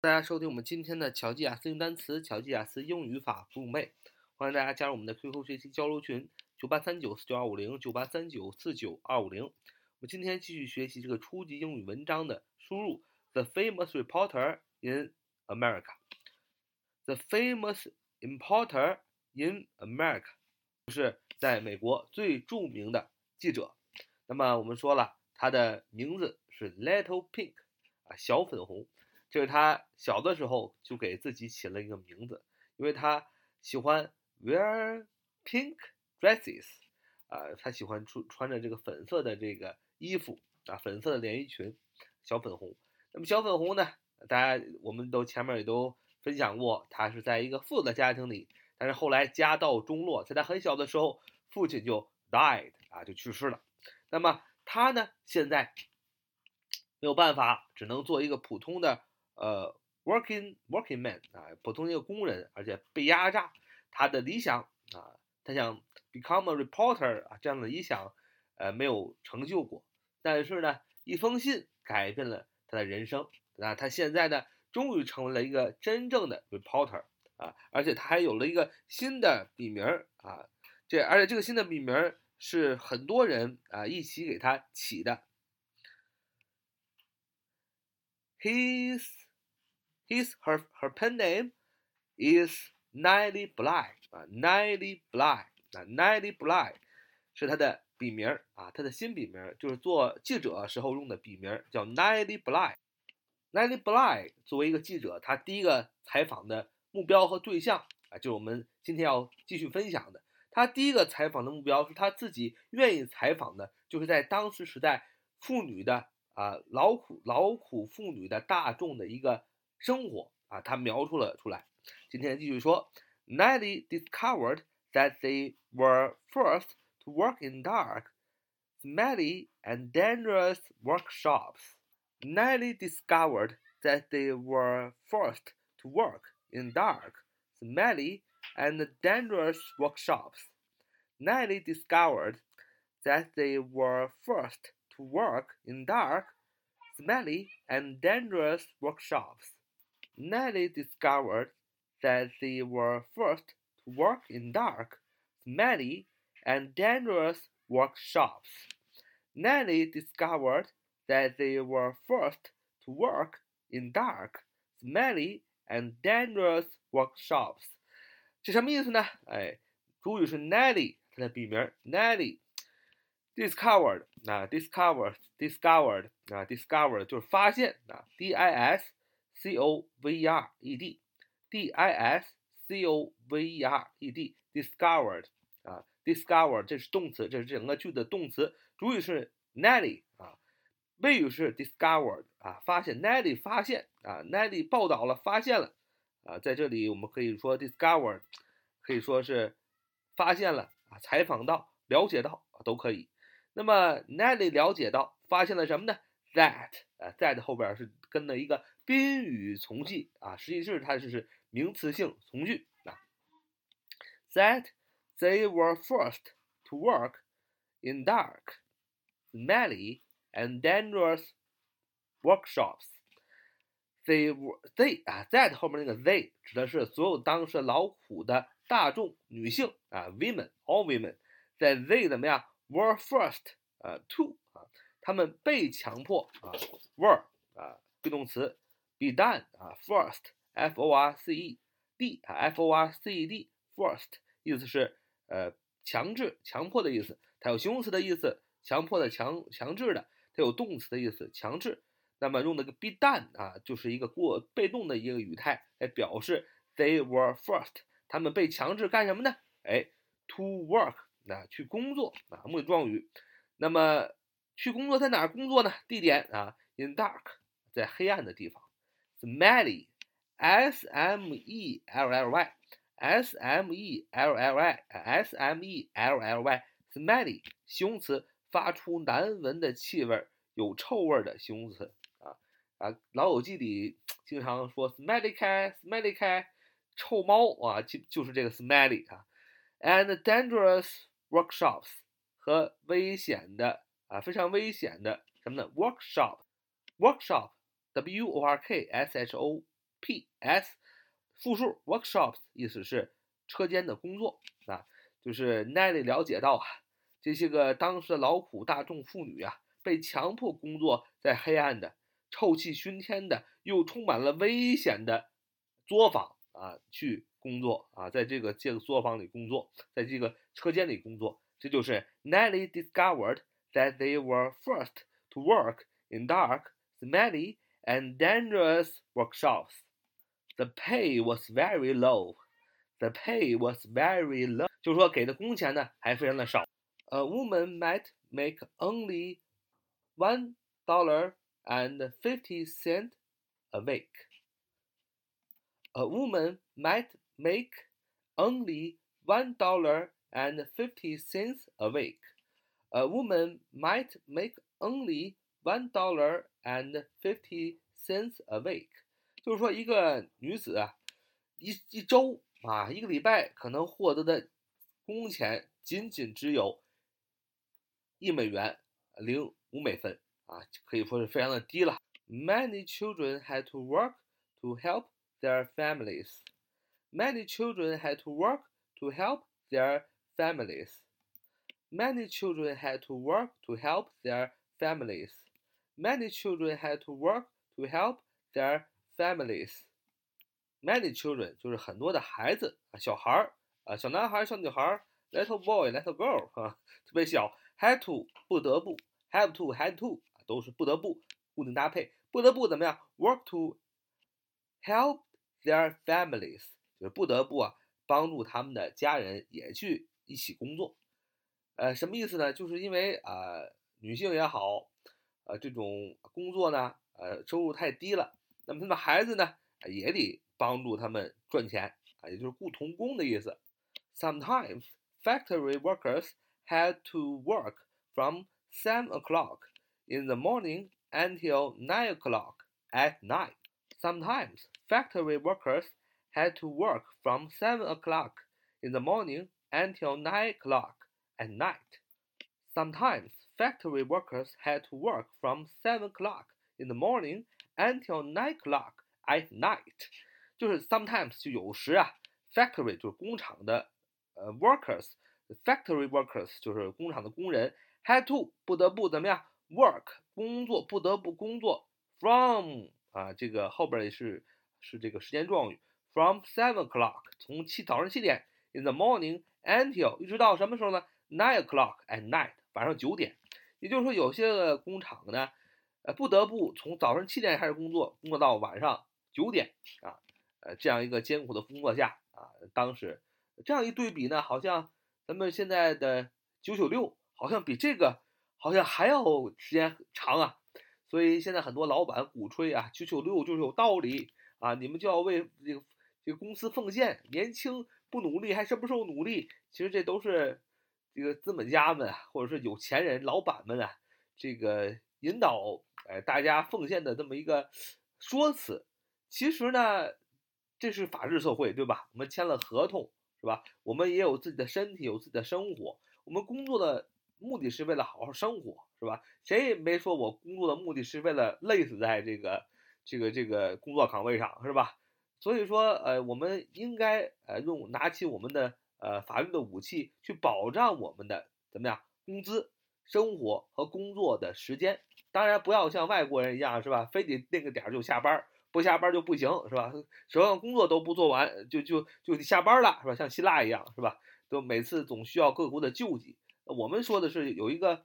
大家收听我们今天的乔记雅思用单词、乔记雅思英语法不用背，欢迎大家加入我们的 QQ 学习交流群：九八三九四九二五零九八三九四九二五零。我们今天继续学习这个初级英语文章的输入。The famous reporter in America. The famous importer in America，就是在美国最著名的记者。那么我们说了，他的名字是 Little Pink 啊，小粉红。这是他小的时候就给自己起了一个名字，因为他喜欢 wear pink dresses，啊，他喜欢穿穿着这个粉色的这个衣服啊，粉色的连衣裙，小粉红。那么小粉红呢，大家我们都前面也都分享过，他是在一个富的家庭里，但是后来家道中落，在他很小的时候，父亲就 died 啊，就去世了。那么他呢，现在没有办法，只能做一个普通的。呃，working working man 啊，普通一个工人，而且被压榨。他的理想啊，他想 become a reporter 啊，这样的理想，呃，没有成就过。但是呢，一封信改变了他的人生。那他现在呢，终于成为了一个真正的 reporter 啊，而且他还有了一个新的笔名啊。这而且这个新的笔名是很多人啊一起给他起的。His His her her pen name is Nelly Bly 啊，Nelly Bly 啊，Nelly Bly 是他的笔名啊，他的新笔名就是做记者时候用的笔名，叫 Nelly Bly。Nelly Bly 作为一个记者，他第一个采访的目标和对象啊，就是我们今天要继续分享的。他第一个采访的目标是他自己愿意采访的，就是在当时时代妇女的啊劳苦劳苦妇女的大众的一个。生活啊，他描述了出来。今天继续说，Nelly discovered that they were forced to work in dark, smelly, and dangerous workshops. Nelly discovered that they were forced to work in dark, smelly, and dangerous workshops. Nelly discovered that they were forced to work in dark, smelly, and dangerous workshops. Nelly discovered that they were forced to work in dark, smelly, and dangerous workshops. Nelly discovered that they were forced to work in dark, smelly, and dangerous workshops。这什么意思呢？哎，主语是 Nelly，它的笔名 Nelly。discovered 啊，discovered，discovered 啊，discovered 就是发现啊，D I S。 C O V E R E D D I S C O V E R E D discovered 啊，discover 这是动词，这是整个句子的动词。主语是 Nelly 啊，谓语是 discovered 啊，发现 Nelly 发现啊，Nelly 报道了，发现了啊，在这里我们可以说 discovered 可以说是发现了啊，采访到，了解到都可以。那么 Nelly 了解到，发现了什么呢？That 啊，that 后边是跟了一个。宾语从句啊，实际是它就是名词性从句啊。That they were forced to work in dark, smelly, and dangerous workshops. They were they 啊，that 后面那个 they 指的是所有当时劳苦的大众女性啊，women all women，在 they 怎么样 were forced 啊 to 啊，他们被强迫啊 were 啊 be 动词。 be done 啊，forced，f o r c e d 啊，f o r c e d，forced 意思是呃强制、强迫的意思。它有形容词的意思，强迫的、强强制的；它有动词的意思，强制。那么用那个 be done 啊，就是一个过被动的一个语态来表示 they were forced，他们被强制干什么呢？哎，to work 啊，去工作啊，目的状语。那么去工作在哪儿工作呢？地点啊，in dark，在黑暗的地方。Smelly, s m e l l y, s m e l l y, s m e l l y, smelly 形容词，发出难闻的气味，有臭味的形容词啊啊，老友记里经常说 smelly cat，smelly cat，臭猫啊，就就是这个 smelly 啊，and dangerous workshops 和危险的啊，非常危险的什么呢？workshop，workshop。W O R K S H O P.S. 复数 workshops 意思是车间的工作啊，就是 Nelly 了解到啊，这些个当时的劳苦大众妇女啊，被强迫工作在黑暗的、臭气熏天的、又充满了危险的作坊啊去工作啊，在这个这个作坊里工作，在这个车间里工作，这就是 Nelly discovered that they were forced to work in dark, smelly and dangerous workshops. The pay was very low. The pay was very low，就是说给的工钱呢还非常的少。A woman might make only one dollar and fifty cent a week. A woman might make only one dollar and fifty cents a week. A woman might make only one dollar and fifty cents a week. 就是说，一个女子啊，一一周啊，一个礼拜可能获得的工钱仅仅只有一美元零五美分啊，可以说是非常的低了。Many children had to work to help their families. Many children had to work to help their families. Many children had to work to help their families. Many children had to work to help their families. Many children 就是很多的孩子啊，小孩儿啊，小男孩儿、小女孩儿，little boy、little girl 啊，特别小，had to 不得不，have to had to 都是不得不，固定搭配，不得不怎么样？work to help their families 就是不得不啊，帮助他们的家人也去一起工作。呃，什么意思呢？就是因为啊，女性也好，呃，这种工作呢，呃，收入太低了，那么他们孩子呢，也得。帮助他们赚钱啊，也就是雇童工的意思。Sometimes factory workers had to work from seven o'clock in the morning until nine o'clock at night. Sometimes factory workers had to work from seven o'clock in the morning until nine o'clock at night. Sometimes factory workers had to work from seven o'clock in the morning until nine o'clock at night. 就是 sometimes 就有时啊，factory 就是工厂的呃 workers，factory workers 就是工厂的工人，had to 不得不怎么样 work 工作不得不工作 from 啊这个后边也是是这个时间状语 from seven o'clock 从七早上七点 in the morning until 一直到什么时候呢 nine o'clock at night 晚上九点， 也就是说有些个工厂呢呃不得不从早上七点开始工作，工作到晚上九点啊。呃，这样一个艰苦的工作下啊，当时这样一对比呢，好像咱们现在的九九六好像比这个好像还要时间长啊。所以现在很多老板鼓吹啊，九九六就是有道理啊，你们就要为这个这个公司奉献，年轻不努力还什么时候努力？其实这都是这个资本家们啊或者是有钱人老板们啊，这个引导呃大家奉献的这么一个说辞。其实呢。这是法治社会，对吧？我们签了合同，是吧？我们也有自己的身体，有自己的生活。我们工作的目的是为了好好生活，是吧？谁也没说我工作的目的是为了累死在这个、这个、这个工作岗位上，是吧？所以说，呃，我们应该呃用拿起我们的呃法律的武器去保障我们的怎么样工资、生活和工作的时间。当然，不要像外国人一样，是吧？非得那个点儿就下班。不下班就不行，是吧？手上工作都不做完，就就就得下班了，是吧？像希腊一样，是吧？都每次总需要各国的救济。我们说的是有一个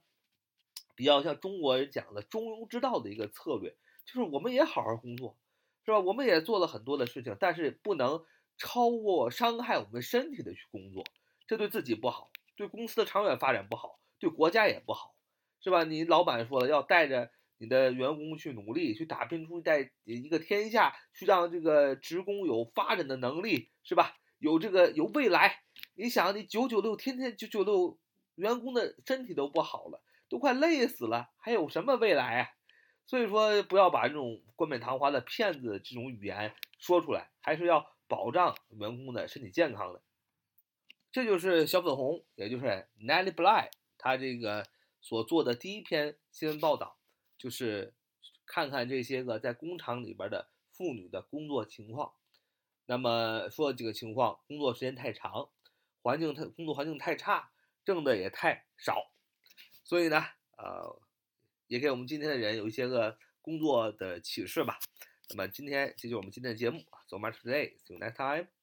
比较像中国人讲的中庸之道的一个策略，就是我们也好好工作，是吧？我们也做了很多的事情，但是不能超过伤害我们身体的去工作，这对自己不好，对公司的长远发展不好，对国家也不好，是吧？你老板说了要带着。你的员工去努力，去打拼出在一个天下，去让这个职工有发展的能力，是吧？有这个有未来。你想，你九九六，天天九九六，员工的身体都不好了，都快累死了，还有什么未来啊？所以说，不要把这种冠冕堂皇的骗子这种语言说出来，还是要保障员工的身体健康的。这就是小粉红，也就是 Nelly Bly，他这个所做的第一篇新闻报道。就是看看这些个在工厂里边的妇女的工作情况。那么说几个情况：工作时间太长，环境太工作环境太差，挣的也太少。所以呢，呃，也给我们今天的人有一些个工作的启示吧。那么今天这就是我们今天的节目，So much today. See you next time.